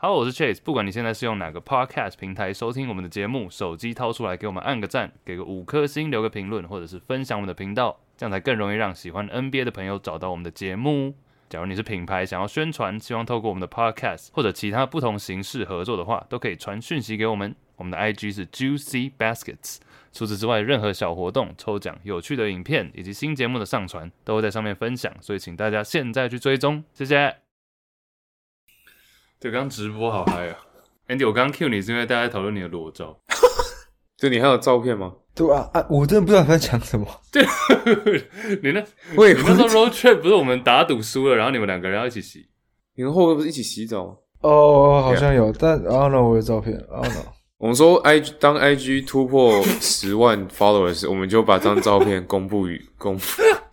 好，我是 Chase。不管你现在是用哪个 Podcast 平台收听我们的节目，手机掏出来给我们按个赞，给个五颗星，留个评论，或者是分享我们的频道，这样才更容易让喜欢 NBA 的朋友找到我们的节目。假如你是品牌想要宣传，希望透过我们的 Podcast 或者其他不同形式合作的话，都可以传讯息给我们。我们的 IG 是 Juicy Baskets。除此之外，任何小活动、抽奖、有趣的影片以及新节目的上传，都会在上面分享，所以请大家现在去追踪，谢谢。对，刚直播好嗨啊，Andy，我刚刚 cue 你是因为大家在讨论你的裸照。就，你还有照片吗？对啊，啊，我真的不知道他在讲什么。对，你那，喂，你那时候 road trip 不是我们打赌输了，然后你们两个人要一起洗？你们后面不是一起洗澡吗？哦，好像有，但 I don't know 我有照片，I don't know。我们说，I 当 I G 突破十万 followers，我们就把这张照片公布于公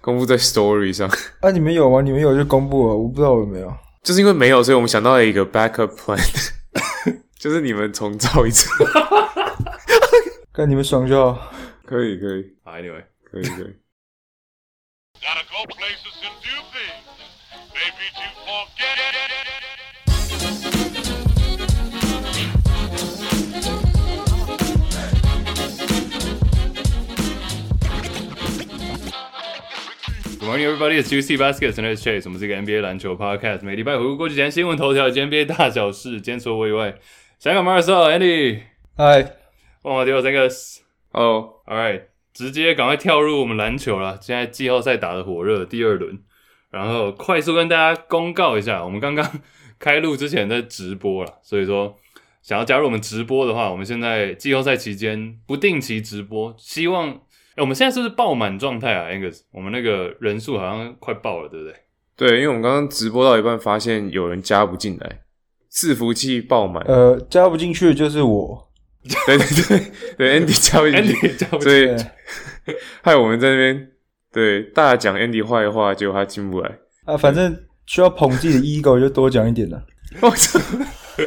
公布在 Story 上。啊，你们有吗？你们有就公布了，我不知道我有没有。就是因为没有，所以我们想到了一个 backup plan，就是你们重造一次，看你们爽就好。可以可以，Anyway，可以可以。Good morning, everybody. It's Juicy Baskets and it's Chase. 我们是一个 NBA 篮球 podcast，每礼拜回顾过去前新闻头条以及 NBA 大小事。今天除了我以外，香港马尔瑟 Andy，嗨，旺马迪奥三个哦，All right，直接赶快跳入我们篮球了。现在季后赛打得火热，第二轮，然后快速跟大家公告一下，我们刚刚开录之前在直播了，所以说想要加入我们直播的话，我们现在季后赛期间不定期直播，希望。哎、欸，我们现在是不是爆满状态啊？Angus，我们那个人数好像快爆了，对不对？对，因为我们刚刚直播到一半，发现有人加不进来，伺服器爆满。呃，加不进去的就是我。对对对对，Andy 加不进去，Andy 加不进去，所以 害我们在那边对大讲 Andy 坏话，结果他进不来。啊，反正需要捧自己的 ego 就多讲一点了。我操！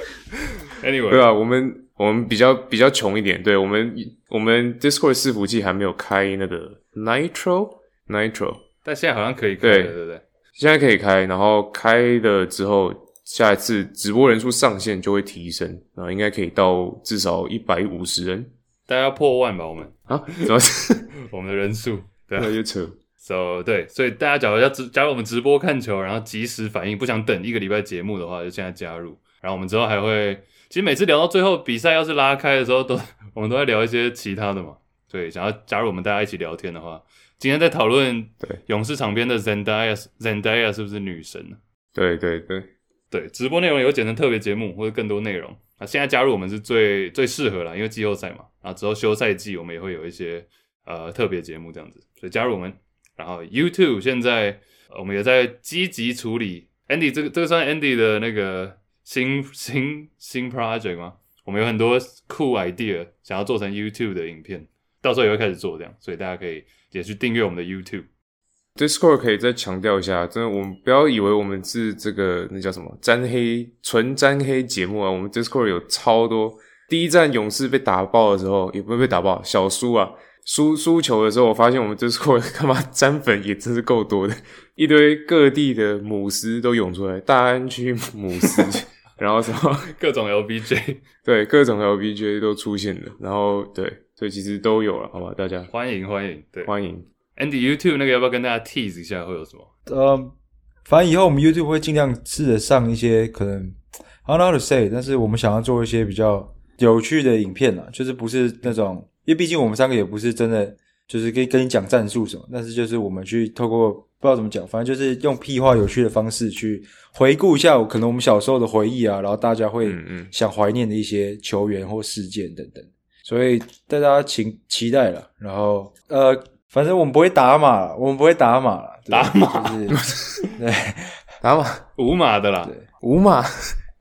Anyway，对啊，我们。我们比较比较穷一点，对，我们我们 Discord 伺服器还没有开那个 Nitro Nitro，但现在好像可以开，对。对对对，现在可以开，然后开了之后，下一次直播人数上限就会提升，然后应该可以到至少一百五十人，大家要破万吧，我们。啊，怎么？我们的人数对，那就扯，So 对，所以大家假如要直加入我们直播看球，然后及时反应，不想等一个礼拜节目的话，就现在加入，然后我们之后还会。其实每次聊到最后，比赛要是拉开的时候，都我们都在聊一些其他的嘛。对，想要加入我们大家一起聊天的话，今天在讨论对勇士场边的 Zendaya，Zendaya 是不是女神呢？对对对对，直播内容有剪成特别节目或者更多内容啊。现在加入我们是最最适合了，因为季后赛嘛。啊，之后休赛季我们也会有一些呃特别节目这样子，所以加入我们。然后 YouTube 现在我们也在积极处理 Andy 这个这个算 Andy 的那个。新新新 project 吗？我们有很多酷 idea 想要做成 YouTube 的影片，到时候也会开始做这样，所以大家可以也去订阅我们的 YouTube。Discord 可以再强调一下，真的，我们不要以为我们是这个那叫什么沾黑纯沾黑节目啊，我们 Discord 有超多。第一战勇士被打爆的时候，也不会被打爆，小输啊，输输球的时候，我发现我们 Discord 干嘛沾粉也真是够多的，一堆各地的母狮都涌出来，大安区母狮。然后什么 各种 LBJ，对，各种 LBJ 都出现了。然后对，所以其实都有了，好吧？大家欢迎欢迎，对，欢迎。Andy YouTube 那个要不要跟大家 tease 一下会有什么？呃，反正以后我们 YouTube 会尽量试着上一些可能 I don't know how to say，但是我们想要做一些比较有趣的影片啊，就是不是那种，因为毕竟我们三个也不是真的。就是可以跟你讲战术什么，但是就是我们去透过不知道怎么讲，反正就是用屁话有趣的方式去回顾一下，可能我们小时候的回忆啊，然后大家会想怀念的一些球员或事件等等，所以大家请期待了。然后呃，反正我们不会打码，我们不会打码了，打码就是 对打码五码的啦，对无码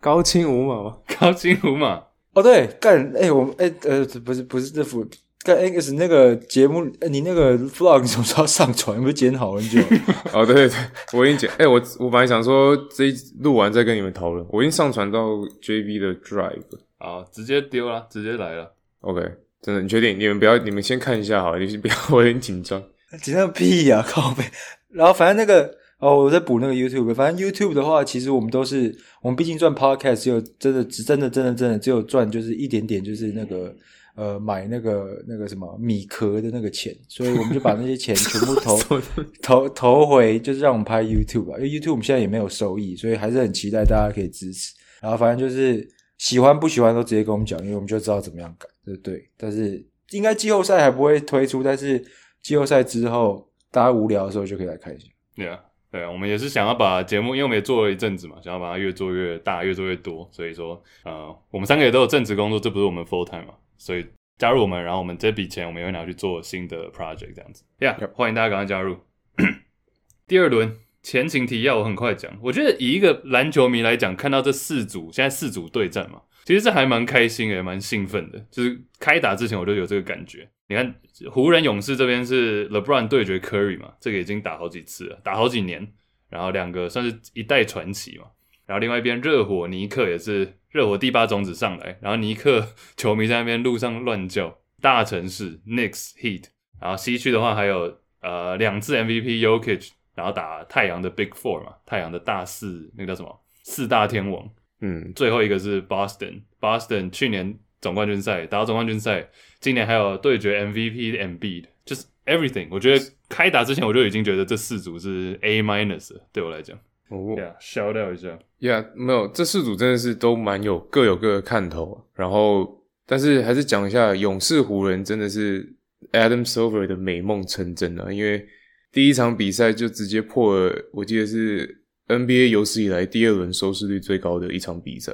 高清五码吗？高清五码哦，对，干哎、欸，我们哎、欸、呃，不是不是这副。在 X 那个节目，你那个 vlog 什么时候上传？不是剪好很久？哦，对对对，我已经剪。哎、欸，我我本来想说这一录完再跟你们讨论，我已经上传到 JB 的 Drive。啊，直接丢了，直接来了。OK，真的，你确定？你们不要，你们先看一下好了，你先不要，我有点紧张。紧张屁呀、啊，靠背。然后反正那个哦，我在补那个 YouTube。反正 YouTube 的话，其实我们都是，我们毕竟赚 Podcast 只有真的只真的真的真的只有赚就是一点点，就是那个呃买那个那个什么米壳的那个钱，所以我们就把那些钱全部投 投投回，就是让我们拍 YouTube 吧。因为 YouTube 我们现在也没有收益，所以还是很期待大家可以支持。然后反正就是喜欢不喜欢都直接跟我们讲，因为我们就知道怎么样改，对不对？但是应该季后赛还不会推出，但是季后赛之后大家无聊的时候就可以来看一下。对啊。对啊，我们也是想要把节目，因为我们也做了一阵子嘛，想要把它越做越大，越做越多。所以说，呃，我们三个也都有正职工作，这不是我们 full time 嘛，所以加入我们，然后我们这笔钱我们也会拿去做新的 project 这样子。Yeah，欢迎大家赶快加入。第二轮前情提要我很快讲，我觉得以一个篮球迷来讲，看到这四组现在四组对战嘛，其实这还蛮开心也蛮兴奋的。就是开打之前我就有这个感觉。你看湖人勇士这边是 LeBron 对决 Curry 嘛，这个已经打好几次了，打好几年，然后两个算是一代传奇嘛。然后另外一边热火尼克也是热火第八种子上来，然后尼克 球迷在那边路上乱叫，大城市 Knicks Heat。然后西区的话还有呃两次 MVP Yokic，然后打太阳的 Big Four 嘛，太阳的大四那个叫什么四大天王，嗯，最后一个是 Boston，Boston 去年总冠军赛打到总冠军赛。今年还有对决 MVP 的 Embiid，就是 everything。我觉得开打之前我就已经觉得这四组是 A minus，对我来讲。哦、oh.，Yeah，shout out 一下。Yeah，没有，这四组真的是都蛮有各有各的看头。然后，但是还是讲一下勇士湖人，真的是 Adam Silver 的美梦成真啊！因为第一场比赛就直接破了，我记得是 NBA 有史以来第二轮收视率最高的一场比赛，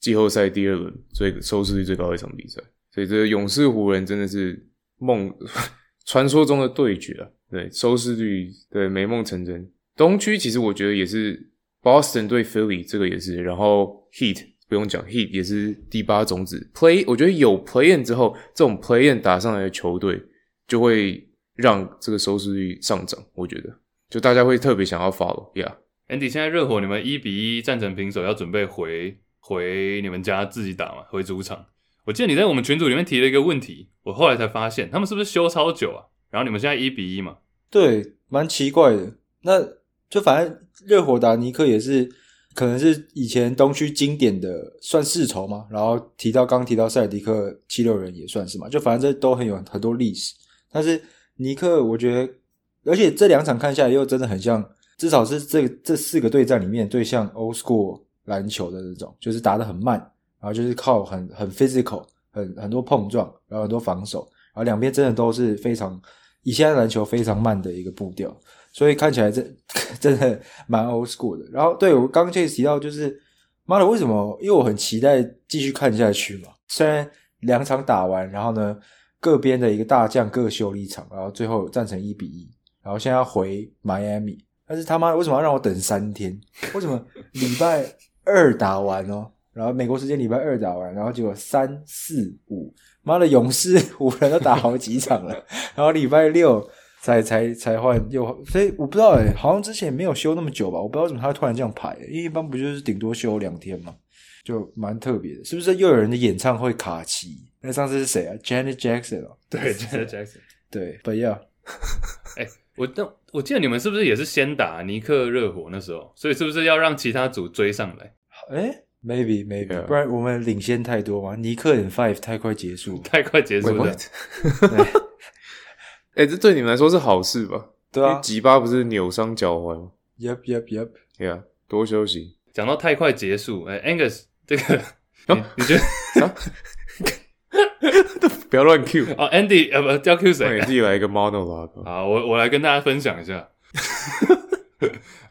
季后赛第二轮最收视率最高的一场比赛。所以这个勇士湖人真的是梦 传说中的对决啊！对，收视率对美梦成真。东区其实我觉得也是 Boston 对 Philly 这个也是，然后 Heat 不用讲，Heat 也是第八种子。Play 我觉得有 Play in 之后，这种 Play in 打上来的球队就会让这个收视率上涨。我觉得就大家会特别想要 follow。Yeah，Andy 现在热火你们一比一战成平手，要准备回回你们家自己打嘛？回主场。我记得你在我们群组里面提了一个问题，我后来才发现他们是不是休超久啊？然后你们现在一比一嘛？对，蛮奇怪的。那就反正热火打尼克也是，可能是以前东区经典的算世仇嘛。然后提到刚提到塞尔迪克七六人也算是嘛，就反正这都很有很多历史。但是尼克，我觉得，而且这两场看下来又真的很像，至少是这这四个对战里面最像 old school 篮球的那种，就是打得很慢。然后就是靠很很 physical，很很多碰撞，然后很多防守，然后两边真的都是非常以现在篮球非常慢的一个步调，所以看起来真 真的蛮 old school 的。然后对我刚刚这提到就是，妈的为什么？因为我很期待继续看下去嘛。虽然两场打完，然后呢各边的一个大将各休了一场，然后最后战成一比一，然后现在要回迈阿密，但是他妈的为什么要让我等三天？为什么礼拜二打完哦？然后美国时间礼拜二打完，然后结果三四五，妈的勇士五人都打好几场了，然后礼拜六才才才换又，所以我不知道诶，好像之前没有休那么久吧，我不知道为什么他会突然这样排，因为一般不就是顶多休两天嘛，就蛮特别的，是不是又有人的演唱会卡期？那上次是谁啊？Janet Jackson 哦，对，Janet Jackson，对，But yeah，哎，我那我记得你们是不是也是先打尼克热火那时候，所以是不是要让其他组追上来？哎。Maybe, maybe，、yeah. 不然我们领先太多嘛？尼克 in five 太快结束，太快结束了。哎、欸，这对你们来说是好事吧？对啊，吉巴不是扭伤脚踝吗？Yep, yep, yep. Yeah，多休息。讲到太快结束，哎、欸、，Angus，这个、哦、你，你觉得？啊、不要乱 Q 哦，Andy，呃，不，要 Q 谁？自己来一个 monologue。好，我我来跟大家分享一下。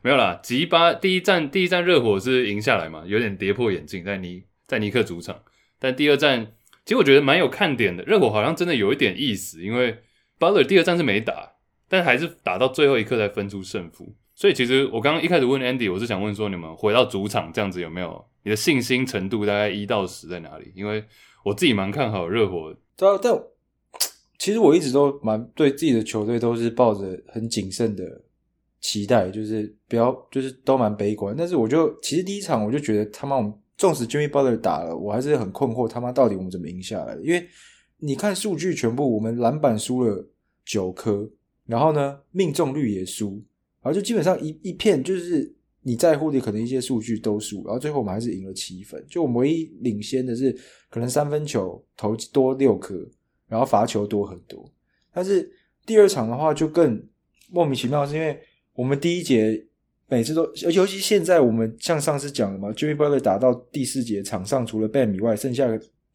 没有啦，吉巴第一站第一站热火是赢下来嘛，有点跌破眼镜，在尼在尼克主场。但第二站其实我觉得蛮有看点的，热火好像真的有一点意思，因为 Butler 第二战是没打，但还是打到最后一刻才分出胜负。所以其实我刚刚一开始问 Andy，我是想问说，你们回到主场这样子有没有你的信心程度大概一到十在哪里？因为我自己蛮看好热火。对啊，但其实我一直都蛮对自己的球队都是抱着很谨慎的。期待就是不要，就是都蛮悲观。但是我就其实第一场我就觉得他妈，我们纵使 Jimmy Butler 打了，我还是很困惑，他妈到底我们怎么赢下来？因为你看数据全部，我们篮板输了九颗，然后呢命中率也输，然后就基本上一一片就是你在乎的可能一些数据都输，然后最后我们还是赢了七分。就我们唯一领先的是可能三分球投多六颗，然后罚球多很多。但是第二场的话就更莫名其妙，是因为我们第一节每次都，尤其现在我们像上次讲的嘛，Jimmy Butler 打到第四节场上除了 Bam 以外，剩下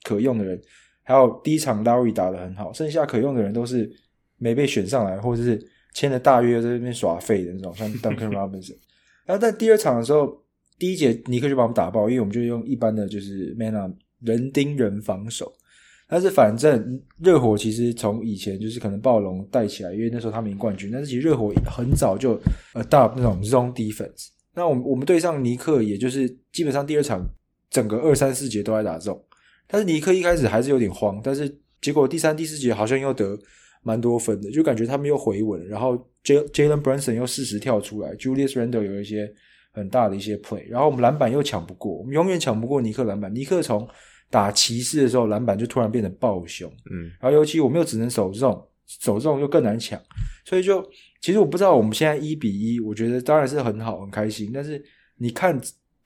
可用的人，还有第一场 Lowry 打得很好，剩下可用的人都是没被选上来，或者是。签了大约在那边耍废的那种，像 Duncan Robinson。然后在第二场的时候，第一节尼克就把我们打爆，因为我们就用一般的就是 man up 人盯人防守。但是反正热火其实从以前就是可能暴龙带起来，因为那时候他们赢冠军。但是其实热火很早就 adopt 那种 zone defense。那我们我们对上尼克，也就是基本上第二场整个二三四节都在打 zone。但是尼克一开始还是有点慌，但是结果第三、第四节好像又得。蛮多分的，就感觉他们又回稳了。然后 Jalen Brunson 又适时跳出来，Julius Randle 有一些很大的一些 play。然后我们篮板又抢不过，我们永远抢不过尼克篮板。尼克从打骑士的时候，篮板就突然变得暴凶。嗯，然后尤其我们又只能守这种，守这种又更难抢。所以就其实我不知道我们现在一比一，我觉得当然是很好，很开心。但是你看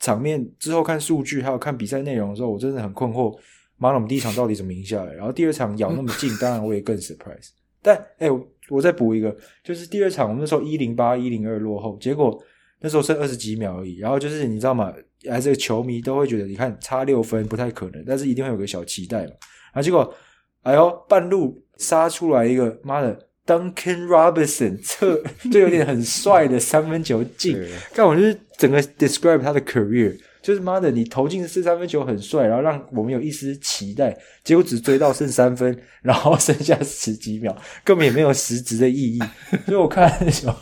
场面之后看数据，还有看比赛内容的时候，我真的很困惑。妈的，我们第一场到底怎么赢下来？然后第二场咬那么近，当然我也更 surprise。但哎、欸，我再补一个，就是第二场我们那时候一零八一零二落后，结果那时候剩二十几秒而已。然后就是你知道吗？还是球迷都会觉得，你看差六分不太可能，但是一定会有个小期待嘛。然后结果，哎呦，半路杀出来一个妈的 Duncan Robinson，这这有点很帅的三分球 进，但我就是整个 describe 他的 career。就是妈的，你投进四三分球很帅，然后让我们有一丝期待，结果只追到剩三分，然后剩下十几秒，根本也没有实质的意义。所以我看那时候，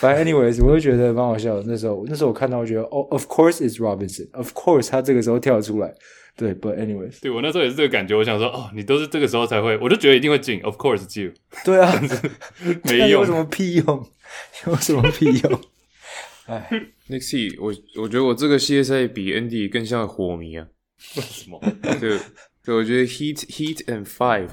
反正 anyways，我就觉得蛮好笑的。那时候，那时候我看到，我觉得哦、oh,，of course it's Robinson，of course 他这个时候跳出来。对，but anyways，对我那时候也是这个感觉。我想说，哦，你都是这个时候才会，我就觉得一定会进。Of course you。对啊，没用，有什么屁用？有什么屁用？哎，Next Heat，我我觉得我这个系列赛比 Andy 更像火迷啊。为什么？对，对，我觉得 Heat Heat and Five，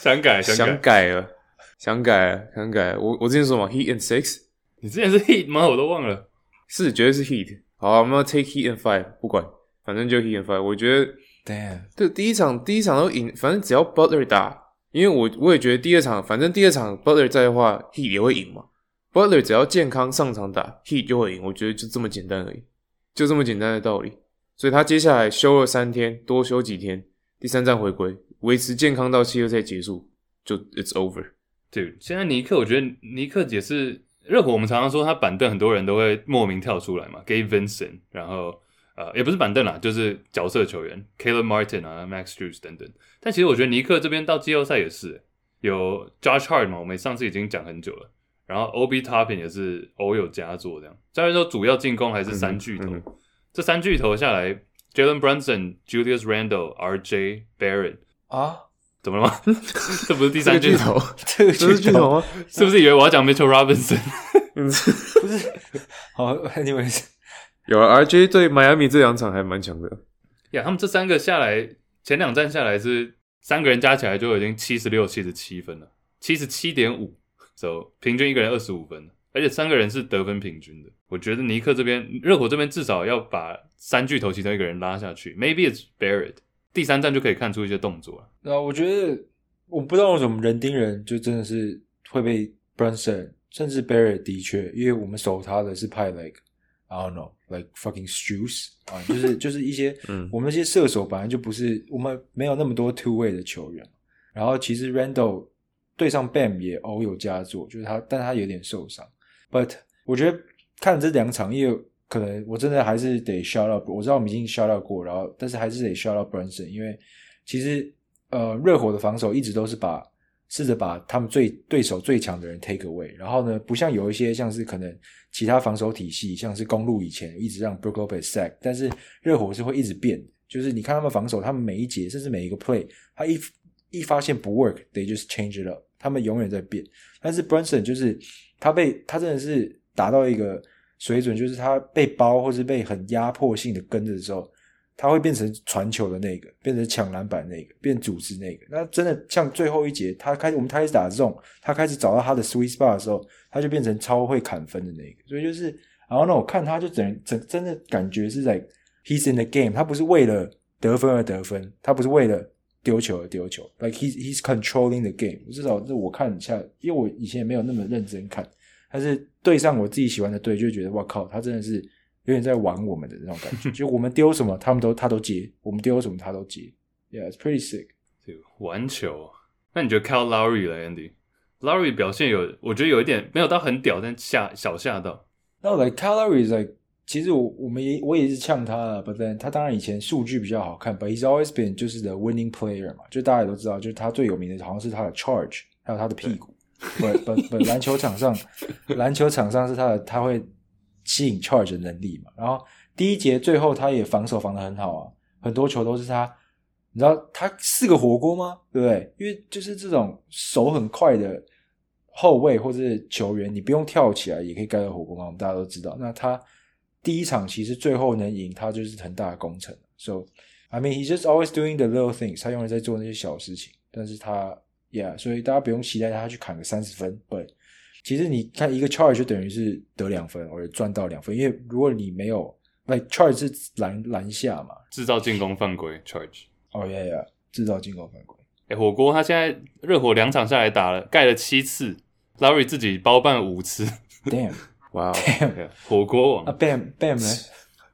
想改想改了，想改了，想改了。我我之前说嘛，Heat and Six，你之前是 Heat 吗？我都忘了。是，绝对是 Heat。好，我们要 take Heat and Five，不管，反正就 Heat and Five。我觉得，Damn，对，第一场第一场都赢，反正只要 Butler 打，因为我我也觉得第二场，反正第二场 Butler 在的话，Heat 也会赢嘛。Butler 只要健康上场打，Heat 就会赢。我觉得就这么简单而已，就这么简单的道理。所以他接下来休了三天，多休几天，第三站回归，维持健康到季后赛结束，就 It's over。对，现在尼克，我觉得尼克也是热火。我们常常说他板凳，很多人都会莫名跳出来嘛，Gabe Vincent，然后呃，也不是板凳啦，就是角色球员，Caleb Martin 啊，Max Strus 等等。但其实我觉得尼克这边到季后赛也是有 Josh Hart 嘛，我们上次已经讲很久了。然后 Obi Toppin 也是偶有佳作，这样。虽然说主要进攻还是三巨头，嗯嗯、这三巨头下来，Jalen Brunson、Julius Randle、RJ Barrett 啊，怎么了吗？这不是第三巨头？这个巨头吗？是不是以为我要讲 Mitchell Robinson？不是。好，Anyways，有了 RJ 对迈阿密这两场还蛮强的。呀，yeah, 他们这三个下来，前两站下来是三个人加起来就已经七十六、七十七分了，七十七点五。So, 平均一个人二十五分，而且三个人是得分平均的。我觉得尼克这边、热火这边至少要把三巨头其中一个人拉下去。Maybe it's Barrett，第三站就可以看出一些动作了。那我觉得，我不知道为什么人盯人就真的是会被 Brunson，甚至 Barrett 的确，因为我们守他的是派 like I don't know like fucking Strus 啊，就是就是一些，嗯，我们那些射手本来就不是我们没有那么多 two way 的球员，然后其实 Randall。对上 Bam 也偶有佳作，就是他，但他有点受伤。But 我觉得看这两场，因为可能我真的还是得 shout out。我知道我们已经 shout out 过，然后但是还是得 shout out Brunson，因为其实呃热火的防守一直都是把试着把他们最对手最强的人 take away。然后呢，不像有一些像是可能其他防守体系，像是公鹿以前一直让 Brook Lopez sack，但是热火是会一直变，就是你看他们防守，他们每一节甚至每一个 play，他一一发现不 work，they just change it up。他们永远在变，但是 Brunson 就是他被他真的是达到一个水准，就是他被包或是被很压迫性的跟着的时候，他会变成传球的那个，变成抢篮板那个，变组织那个。那真的像最后一节，他开始我们开始打这种，他开始找到他的 sweet spot 的时候，他就变成超会砍分的那个。所以就是，然后呢，我看他就整整真的感觉是在 he's in the game，他不是为了得分而得分，他不是为了丢球而丢球，like he's he's controlling the game。至少是我看一下，因为我以前也没有那么认真看，但是对上我自己喜欢的队，就觉得哇靠，他真的是。有点在玩我们的那种感觉，就我们丢什么，他们都他都接；我们丢什么，他都接。Yeah, it's pretty sick。玩球，那你觉得 Kyle Lowry 了，Andy？Lowry 表现有，我觉得有一点没有到很屌，但吓小吓到。那我 like Kyle Lowry like，其实我我们也我也是呛他了，but then 他当然以前数据比较好看，but he's always been 就是 the winning player 嘛，就大家也都知道，就是他最有名的好像是他的 charge，还有他的屁股。But but but 篮球场上，篮球场上是他的他会。吸引 charge 的能力嘛，然后第一节最后他也防守防得很好啊，很多球都是他，你知道他四个火锅吗？对不对？因为就是这种手很快的后卫或者是球员，你不用跳起来也可以盖到火锅嘛？我们大家都知道。那他第一场其实最后能赢，他就是很大的功臣。So I mean he's just always doing the little things，他永远在做那些小事情，但是他，yeah，所以大家不用期待他去砍个三十分，对。其实你看一个 charge 就等于是得两分，或者赚到两分，因为如果你没有，like charge 是篮篮下嘛，制造进攻犯规 charge。哦呀呀，制造进攻犯规。哎，火锅他现在热火两场下来打了盖了七次，Larry 自己包办五次。Damn，哇，Damn，火锅王。啊，Bam Bam 呢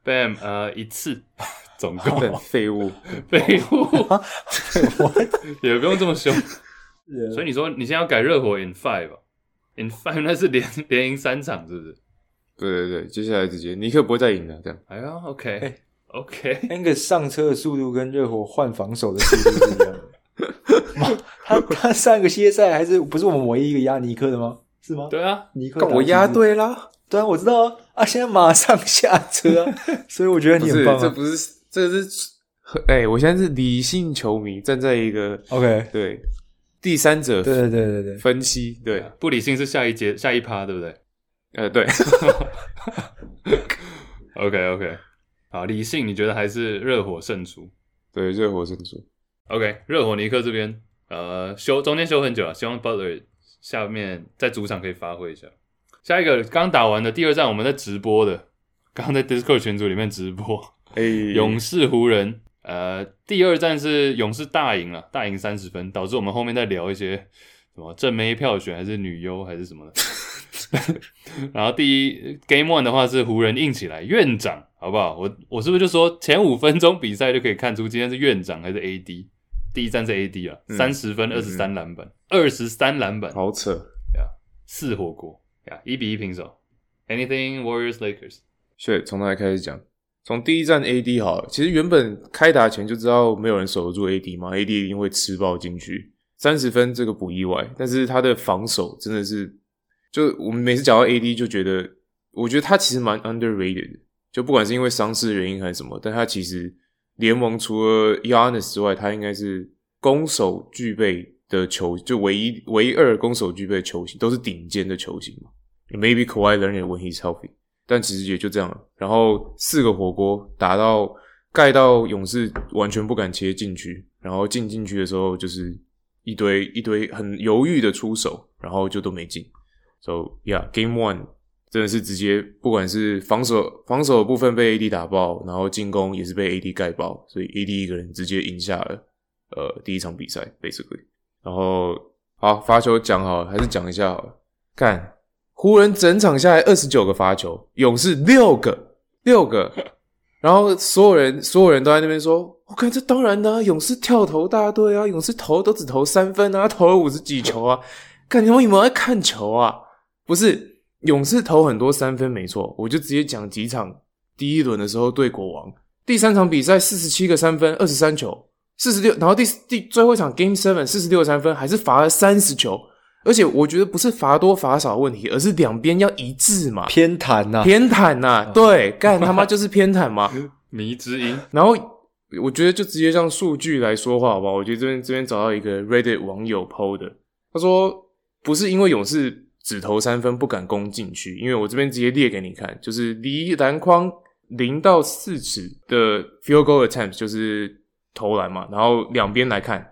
？Bam 呃一次，总共废物废物，我也不用这么凶。所以你说你现在要改热火 in five 吧？In five 那是连连赢三场，是不是？对对对，接下来直接尼克不会再赢了，这样。哎呀，OK OK，那个上车的速度跟热火换防守的速度是一样的。他他上个系列赛还是不是我们唯一一个压尼克的吗？是吗？对啊，尼克我压对啦。对啊，我知道啊。啊，现在马上下车，啊，所以我觉得你很棒，啊。这不是，这是，哎，欸，我现在是理性球迷，站在一个 OK 对。第三者对对对对对分析对不理性是下一节下一趴对不对？呃对，OK OK 好理性你觉得还是热火胜出？对热火胜出。OK 热火尼克这边呃休中间休很久了，希望 Butler 下面在主场可以发挥一下。下一个刚打完的第二战我们在直播的，刚刚在 Discord 群组里面直播，哎、欸、勇士湖人。呃，第二战是勇士大赢了，大赢三十分，导致我们后面在聊一些什么正妹票选还是女优还是什么的。然后第一 Game One 的话是湖人硬起来，院长好不好？我我是不是就说前五分钟比赛就可以看出今天是院长还是 AD？第一站是 AD 啊，三十、嗯、分二十三篮板，二十三篮板，好扯呀！四火锅呀，一比一平手。Anything Warriors Lakers？所以从哪里开始讲？从第一站 AD 好了，其实原本开打前就知道没有人守得住 AD 嘛，AD 一定会吃爆进去，三十分这个不意外，但是他的防守真的是，就我们每次讲到 AD 就觉得，我觉得他其实蛮 underrated，就不管是因为伤势的原因还是什么，但他其实联盟除了 Yanis 之外，他应该是攻守具备的球，就唯一唯一二攻守具备的球星，都是顶尖的球星嘛，Maybe Kawhi Leonard when he's healthy。但其实也就这样了，然后四个火锅打到盖到勇士完全不敢切进去，然后进进去的时候就是一堆一堆很犹豫的出手，然后就都没进。So yeah，Game One 真的是直接不管是防守防守部分被 AD 打爆，然后进攻也是被 AD 盖爆，所以 AD 一个人直接赢下了呃第一场比赛，basically。然后好罚球讲好了，还是讲一下好了，看。湖人整场下来二十九个罚球，勇士六个，六个，然后所有人所有人都在那边说：“我看这当然的啊，勇士跳投大队啊，勇士投都只投三分啊，投了五十几球啊，看你们有没有在看球啊？不是，勇士投很多三分没错，我就直接讲几场，第一轮的时候对国王，第三场比赛四十七个三分，二十三球，四十六，然后第第最后一场 Game Seven 四十六三分，还是罚了三十球。”而且我觉得不是罚多罚少的问题，而是两边要一致嘛。偏袒呐，偏袒呐，对，干他妈就是偏袒嘛。迷之音。然后我觉得就直接让数据来说话好不好？我觉得这边这边找到一个 Reddit 网友 PO 的，他说不是因为勇士只投三分不敢攻禁区，因为我这边直接列给你看，就是离篮筐零到四尺的 field goal attempt 就是投篮嘛，然后两边来看，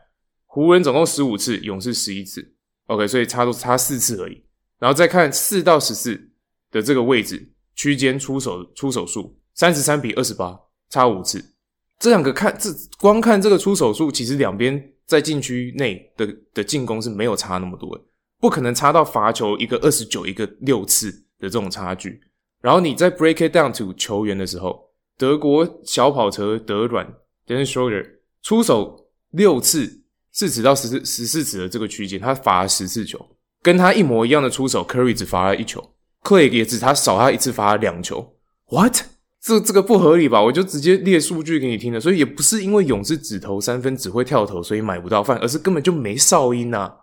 湖人总共十五次，勇士十一次，OK，所以差都差四次而已。然后再看四到十四的这个位置区间出手出手数，三十三比二十八，差五次。这两个看这光看这个出手数，其实两边在禁区内的的进攻是没有差那么多的，不可能差到罚球一个二十九一个六次的这种差距。然后你在 break it down to 球员的时候，德国小跑车德软 Dennis Schroeder 出手六次，四尺到十四十四尺的这个区间，他罚了十次球，跟他一模一样的出手，Curry 只罚了一球，Clay 也只他少他一次罚了两球。What？这这个不合理吧？我就直接列数据给你听了。所以也不是因为勇士只投三分只会跳投，所以买不到饭，而是根本就没哨音啊。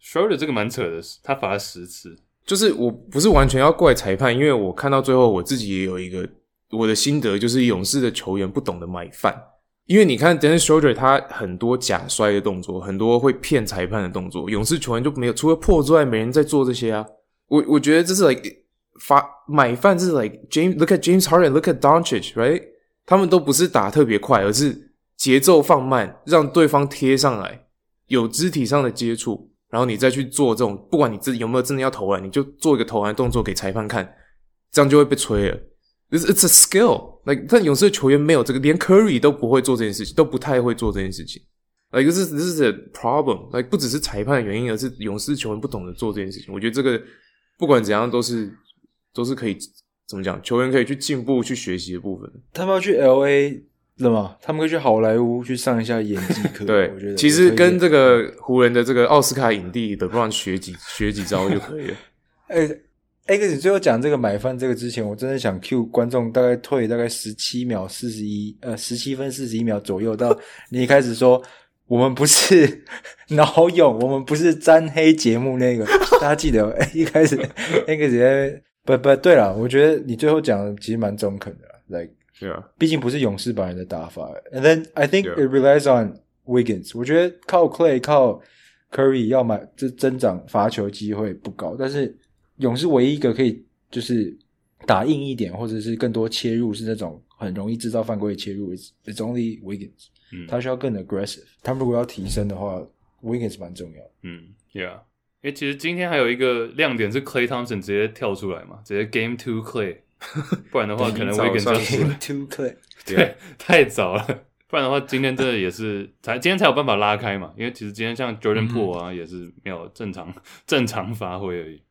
Schroeder 这个蛮扯的，他罚了十次。就是我不是完全要怪裁判，因为我看到最后我自己也有一个我的心得，就是勇士的球员不懂得买饭。因为你看 Dennis Schroder 他很多假摔的动作，很多会骗裁判的动作，勇士球员就没有，除了破之外，没人在做这些啊。我我觉得这是 like 发买饭，这是 like James look at James Harden，look at Doncic，right？他们都不是打特别快，而是节奏放慢，让对方贴上来，有肢体上的接触。然后你再去做这种，不管你自己有没有真的要投篮，你就做一个投篮动作给裁判看，这样就会被吹了。It's it's a skill. Like，但勇士的球员没有这个，连 Curry 都不会做这件事情，都不太会做这件事情。Like，这是这是 a problem. Like，不只是裁判的原因，而是勇士球员不懂得做这件事情。我觉得这个不管怎样都是都是可以怎么讲，球员可以去进步、去学习的部分。他们要去 LA。了吗？他们可以去好莱坞去上一下演技课。对，我觉得其实跟这个湖人的这个奥斯卡影帝的 LeBron 学几学几招就可以了。哎哎，可是你最后讲这个买饭这个之前，我真的想 cue 观众大概退大概十七秒四十一呃十七分四十一秒左右到 你一开始说我们不是 脑勇，我们不是沾黑节目那个，大家记得哎一开始那个直接不不对了，我觉得你最后讲的其实蛮中肯的，like。对啊，毕竟不是勇士版人的打法。And then I think it relies on Wiggins。我觉得靠 Clay 靠 Curry 要买这增长罚球机会不高，但是勇士唯一一个可以就是打硬一点，或者是更多切入，是那种很容易制造犯规的切入。It's it's only Wiggins。嗯，他需要更 aggressive。他如果要提升的话，Wiggins 蛮重要。嗯，Yeah。因为其实今天还有一个亮点是 Clay Thompson 直接跳出来嘛，直接 Game Two Clay。不然的话，可能 Wiggins 2 Clay 对，太早了。不然的话，今天真的也是才今天才有办法拉开嘛。因为其实今天像 Jordan Poole 啊，也是没有正常正常发挥而已。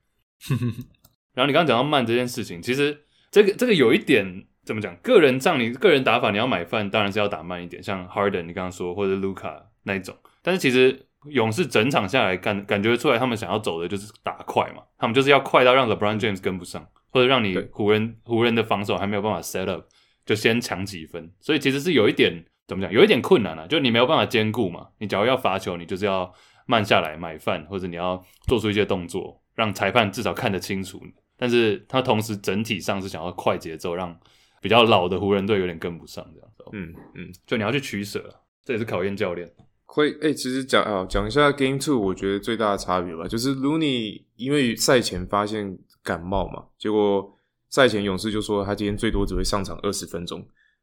然后你刚刚讲到慢这件事情，其实这个这个有一点怎么讲？个人仗你个人打法，你要买饭，当然是要打慢一点。像 Harden 你刚刚说，或者 Luca 那一种。但是其实勇士整场下来感感觉出来，他们想要走的就是打快嘛。他们就是要快到让 LeBron James 跟不上。或者让你湖人湖人的防守还没有办法 set up，就先抢几分，所以其实是有一点怎么讲，有一点困难啊，就你没有办法兼顾嘛。你假如要罚球，你就是要慢下来买饭，或者你要做出一些动作，让裁判至少看得清楚。但是他同时整体上是想要快节奏，让比较老的湖人队有点跟不上这样子。嗯嗯，就你要去取舍，这也是考验教练。会诶、欸，其实讲啊，讲一下 Game Two，我觉得最大的差别吧，就是 Looney 因为赛前发现。感冒嘛，结果赛前勇士就说他今天最多只会上场二十分钟，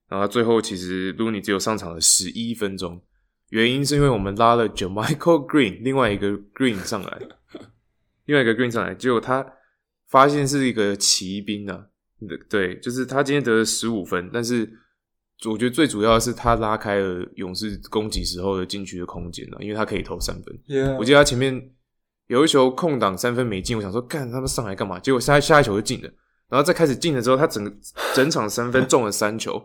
然后他最后其实 Looney 只有上场了十一分钟，原因是因为我们拉了 JaMychal Green 另外一个 Green 上来，另外一个 Green 上来，结果他发现是一个骑兵啊，对，就是他今天得了十五分，但是我觉得最主要的是他拉开了勇士攻击时候的禁区的空间啊，因为他可以投三分.我记得他前面。有一球空档三分没进，我想说干他们上来干嘛？结果下下一球就进了，然后再开始进了之后，他整个整场三分 中了三球，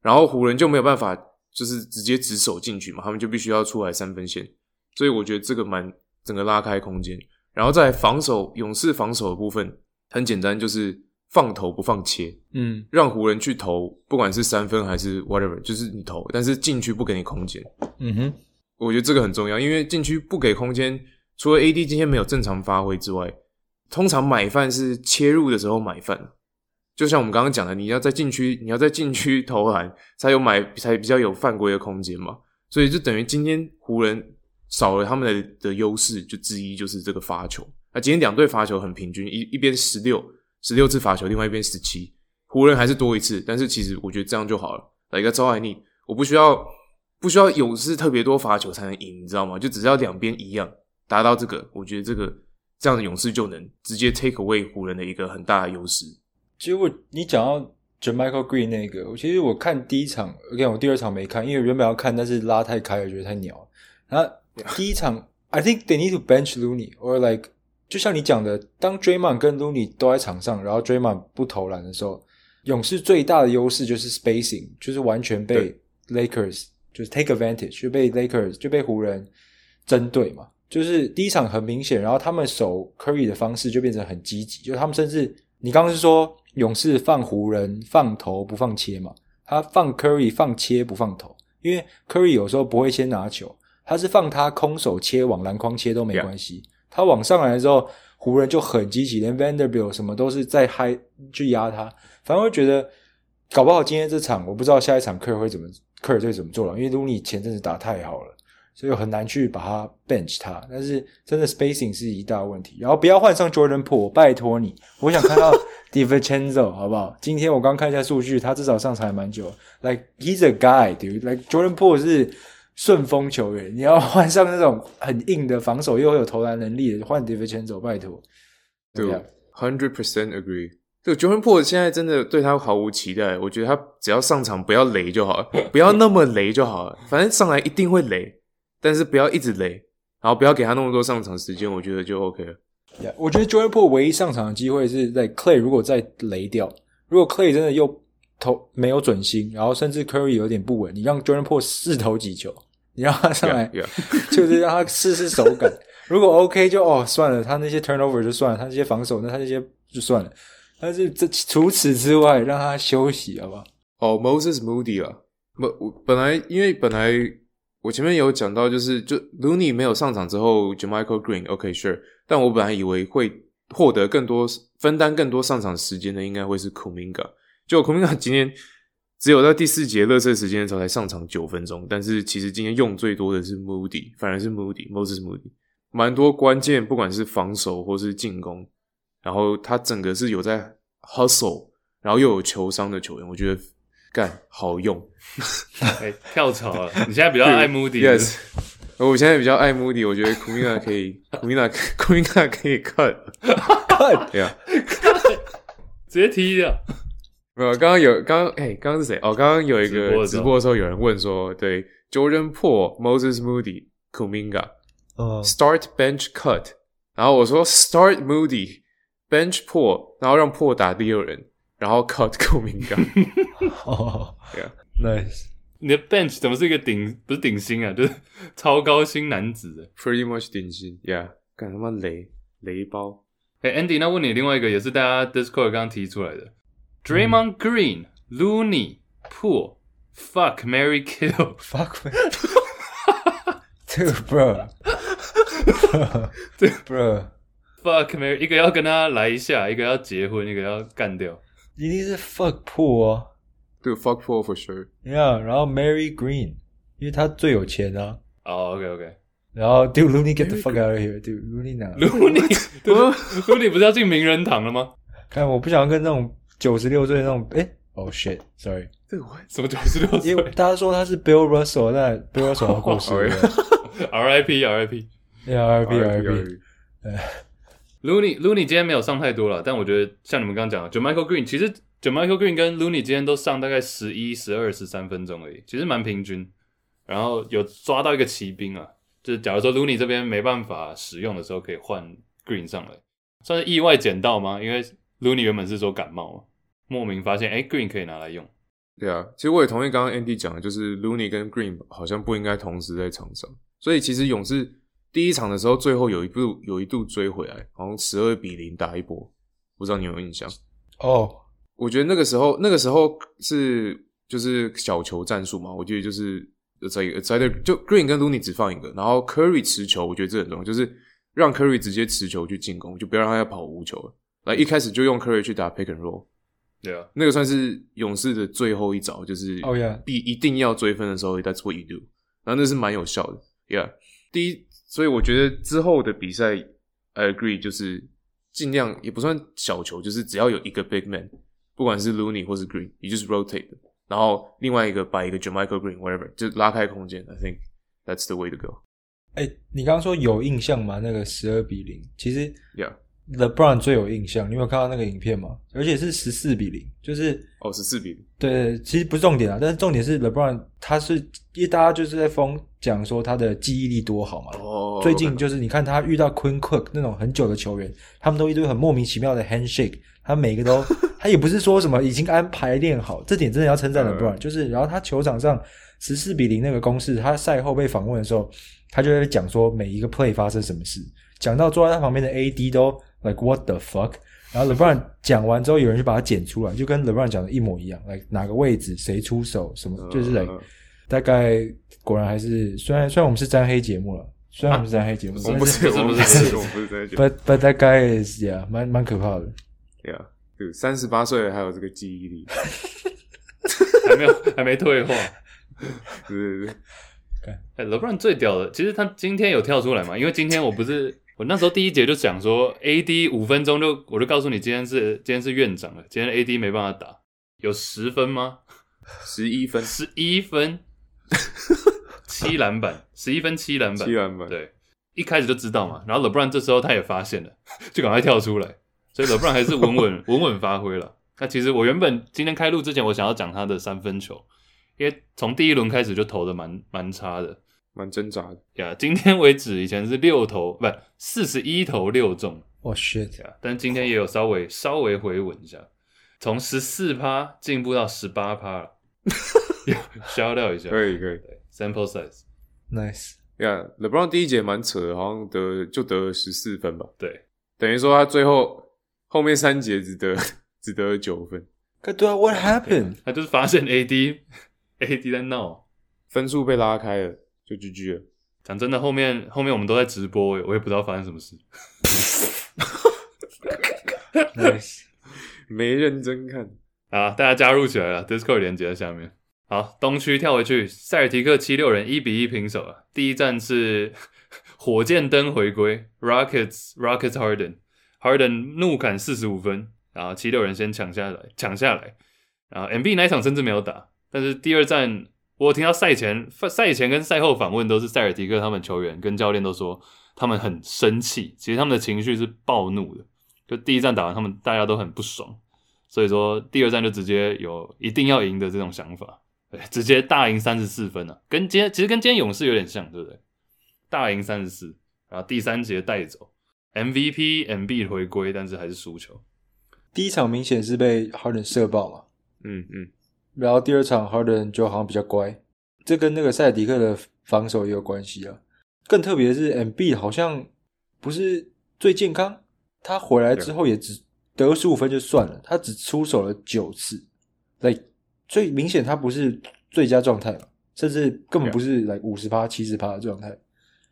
然后湖人就没有办法就是直接直守进去嘛，他们就必须要出来三分线，所以我觉得这个蛮整个拉开空间，然后在防守勇士防守的部分很简单，就是放投不放切，嗯，让湖人去投，不管是三分还是 whatever，就是你投，但是禁区不给你空间，嗯哼，我觉得这个很重要，因为禁区不给空间。除了 AD 今天没有正常发挥之外，通常买饭是切入的时候买饭，就像我们刚刚讲的，你要在禁区，你要在禁区投篮才有买，才比较有犯规的空间嘛。所以就等于今天湖人少了他们的的优势，就之一就是这个罚球。那今天两队罚球很平均，一一边十六十六次罚球，另外一边十七，湖人还是多一次，但是其实我觉得这样就好了。来一个招爱你，我不需要不需要勇士特别多罚球才能赢，你知道吗？就只要两边一样达到这个，我觉得这个这样的勇士就能直接 take away 湖人的一个很大的优势。其实我你讲到 Jamichael Green 那个，我其实我看第一场，OK，我第二场没看，因为原本要看，但是拉太开了，觉得太鸟。然后第一场，I think they need to bench Looney，or like 就像你讲的，当 Draymond 跟 Looney 都在场上，然后 Draymond 不投篮的时候。勇士最大的优势就是 spacing，就是完全被 Lakers 就是 take advantage，就被 Lakers 就被湖人针对嘛。就是第一场很明显，然后他们守 Curry 的方式就变成很积极，就是他们甚至你刚刚是说勇士放湖人放投不放切嘛，他放 Curry 放切不放投，因为 Curry 有时候不会先拿球，他是放他空手切往篮筐切都没关系，他往上来的时候湖人就很积极，连 Vanderbilt 什么都是在嗨去压他。反而会觉得，搞不好今天这场我不知道下一场科尔会怎么科尔会怎么做了，因为鲁尼前阵子打太好了，所以很难去把他 bench 他。但是真的 spacing 是一大问题。然后不要换上 Jordan Poole，拜托你，我想看到 DiVincenzo 好不好？今天我刚看一下数据，他至少上场还蛮久。Like he's a guy, dude. Like Jordan Poole 是顺风球员，你要 换上那种很硬的防守又有投篮能力的，换 DiVincenzo 拜托。对，hundred percent agree。对，Jordan Poole 现在真的对他毫无期待。我觉得他只要上场不要雷就好了，不要那么雷就好了。反正上来一定会雷，但是不要一直雷，然后不要给他那么多上场时间，我觉得就 OK 了。Yeah, 我觉得 Jordan Poole 唯一上场的机会是在 Clay 如果再雷掉，如果 Clay 真的又投没有准心，然后甚至 Curry 有点不稳，你让 Jordan Poole 试投几球，你让他上来，yeah, yeah. 就是让他试试手感。如果 OK 就哦算了，他那些 turnover 就算了，他那些防守那他那些就算了。但是这除此之外，让他休息好不好？哦、oh,，Moses Moody 啊，不，我本来因为本来我前面有讲到，就是就 Looney 没有上场之后，JaMychal Green，OK、okay, sure，但我本来以为会获得更多分担更多上场时间的，应该会是 Kuminga。就 Kuminga 今天只有在第四节热身时间的时候才上场九分钟，但是其实今天用最多的是 Moody，反而是 Moody，Moses Moody，蛮多关键，不管是防守或是进攻。然后他整个是有在 hustle，然后又有球商的球员，我觉得干好用。哎，跳槽了！你现在比较爱 Moody。Yes，我现在比较爱 Moody，我觉得 Kuminga 可以 Kuminga 可以 cut，cut，对啊，直接踢掉。没有，刚刚有，刚刚哎，刚刚是谁？哦，刚刚有一个直播的时候有人问说，对，Jordan Poole、Moses Moody、Kuminga，哦，start bench cut，然后我说 start Moody。Bench Poole，然后让 Poole 打第二人，然后 cut Kuminga。哦，Yeah，Nice。你的 Bench 怎么是一个顶，不是顶薪啊，就是超高薪男子。Pretty much 顶薪，Yeah。干他妈雷雷包。哎、hey，Andy，那问你另外一个，也是大家 Discord 刚刚提出来的 ，Draymond Green、嗯、Looney、Poole，Fuck Mary Kill，Fuck Dude, bro。Dude, bro。Fuck Mary，一个要跟他来一下，一个要结婚，一个要干掉，一定是 Fuck Poole 啊，对，Fuck Poole for sure。Yeah，然后 Marry Green，因为他最有钱啊。哦，OK，OK。然后 Dude Looney get the fuck out of here，Dude Looney 哪？Looney，Looney 不是要进名人堂了吗？看，我不想跟那种 九十六岁那种，哎，Oh shit，Sorry，这个什么九十六岁？因为大家说他是 Bill Russell，那 Bill Russell 要过世了。RIP，RIP，Yeah，RIP，RIP。Looney Looney 今天没有上太多了，但我觉得像你们刚刚讲的 Jumichael Green 其实 JaMychal Green 跟 Looney 今天都上大概十一、十二、十三分钟而已，其实蛮平均。然后有抓到一个骑兵啊，就是假如说 Looney 这边没办法使用的时候，可以换 Green 上来，算是意外捡到吗？因为 Looney 原本是说感冒嘛，莫名发现哎 Green 可以拿来用。对啊，其实我也同意刚刚 Andy 讲的，就是 Looney 跟 Green 好像不应该同时在场上，所以其实勇士。第一场的时候，最后有一度有一度追回来，好像十二比零打一波，不知道你有没有印象？哦，oh. 我觉得那个时候那个时候是就是小球战术嘛，我觉得就是在在对就 Green 跟 Looney 只放一个，然后 Curry 持球，我觉得这很重要，就是让 Curry 直接持球去进攻，就不要让他要跑无球了。来一开始就用 Curry 去打 Pick and Roll，对啊，那个算是勇士的最后一招，就是哦呀，必一定要追分的时候、oh，That's what you do，然后那是蛮有效的，Yeah，第一。所以我觉得之后的比赛，I agree，就是尽量也不算小球，就是只要有一个 big man，不管是 Looney 或是 Green，也就是 rotate，然后另外一个摆一个 JaMychal Green whatever，就拉开空间。I think that's the way to go。哎、欸，你刚刚说有印象吗？那个十二比零，其实 Yeah。LeBron 最有印象，你有看到那个影片吗？而且是十四比零，就是哦，十四比零。对，其实不是重点啊，但是重点是 LeBron，他是因为大家就是在疯讲说他的记忆力多好嘛。哦。最近就是你看他遇到 Quinn Cook 那种很久的球员，他们都一堆很莫名其妙的 handshake，他每个都，他也不是说什么已经安排练好，这点真的要称赞 LeBron，就是然后他球场上十四比零那个公式，他赛后被访问的时候，他就在讲说每一个 play 发生什么事，讲到坐在他旁边的 AD 都。Like what the fuck？然后 LeBron 讲完之后，有人就把它剪出来，就跟 LeBron 讲的一模一样。Like 哪个位置谁出手什么，就是 like 大概果然还是虽然虽然我们是沾黑节目了，虽然我们是沾黑节目，我们不是我们不是我们不是沾黑节目。But but that guy is yeah，蛮蛮可怕的。Yeah，对，三十八岁还有这个记忆力，还没有还没退化。对对对。哎，LeBron 最屌的，其实他今天有跳出来嘛？因为今天我不是。我那时候第一节就讲说，AD 五分钟就我就告诉你，今天是今天是院长了，今天 AD 没办法打，有十分吗？十一分，十一分，七篮板，十一分七篮板，七篮板，对，一开始就知道嘛。然后 LeBron 这时候他也发现了，就赶快跳出来，所以 LeBron 还是稳稳稳稳发挥了。那其实我原本今天开录之前，我想要讲他的三分球，因为从第一轮开始就投的蛮蛮差的。蛮挣扎的。呀，yeah, 今天为止以前是六投不四十一投六中，哇、oh, shit 呀，但今天也有稍微稍微回稳一下，从十四趴进步到十八趴了，消掉一下，可以可以，sample size，nice，呀，LeBron 第一节蛮扯的，好像得就得了十四分吧，对，等于说他最后后面三节只得 只得了九分，对啊，What happened？他就是发现 AD AD 在闹，分数被拉开了。就 GG 了。讲真的，后面后面我们都在直播，我也不知道发生什么事。Nice，没认真看 啊！大家加入起来了，Discord 连接在下面。好，东区跳回去，塞尔提克七六人一比一平手了。第一站是 火箭灯回归，Rockets Rockets Harden Harden 怒砍四十五分，然后七六人先抢下来，抢下来。然后 MB 那一场甚至没有打，但是第二战。我听到赛前、赛前跟赛后访问都是塞尔提克他们球员跟教练都说他们很生气，其实他们的情绪是暴怒的。就第一战打完，他们大家都很不爽，所以说第二战就直接有一定要赢的这种想法，对，直接大赢三十四分啊，跟今天其实跟今天勇士有点像，对不对？大赢三十四，然后第三节带走 MVP MB 回归，但是还是输球。第一场明显是被 Harden 射爆嘛，嗯嗯。然后第二场，Harden 就好像比较乖，这跟那个塞尔提克的防守也有关系啊。更特别的是，MB 好像不是最健康，他回来之后也只得十五分就算了，他只出手了九次，来最明显他不是最佳状态嘛，甚至根本不是来五十趴、七十趴的状态，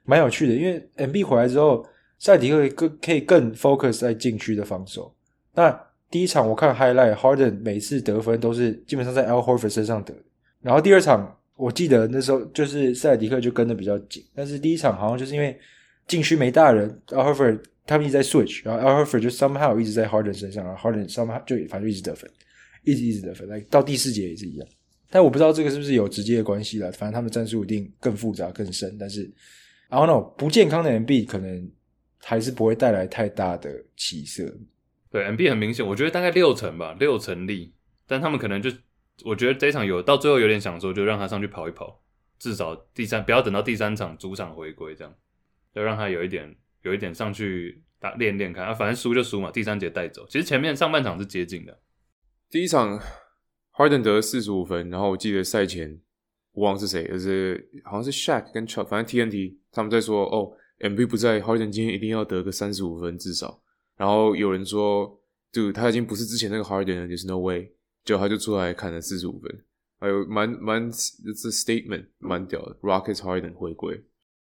蛮有趣的。因为 MB 回来之后，塞迪克更可以更 focus 在禁区的防守，那。第一场我看 highlight，Harden 每次得分都是基本上在 Al Horford 身上得。然后第二场我记得那时候就是塞尔迪克就跟得比较紧，但是第一场好像就是因为禁区没大人，Al Horford 他们一直在 switch，然后 Al Horford 就 somehow 一直在 Harden 身上，然后 Harden somehow 就反正一直得分，一直一直得分，来到第四节也是一样。但我不知道这个是不是有直接的关系啦，反正他们战术一定更复杂更深。但是 I don't know 不健康的 MB 可能还是不会带来太大的起色。对，MB 很明显，我觉得大概六成吧，六成力。但他们可能就，我觉得这一场有到最后有点想说，就让他上去跑一跑，至少第三不要等到第三场主场回归这样，要让他有一点有一点上去打练练看啊，反正输就输嘛，第三节带走。其实前面上半场是接近的，第一场 Harden 得四十五分，然后我记得赛前我忘是谁，就是好像是 Shaq 跟 Chuck，反正 TNT 他们在说哦，MB 不在，Harden 今天一定要得个三十五分至少。然后有人说，就他已经不是之前那个 Harden 了，There's no way，就他就出来砍了四十五分，还有蛮蛮这 statement 蛮屌的，Rockets Harden 回归，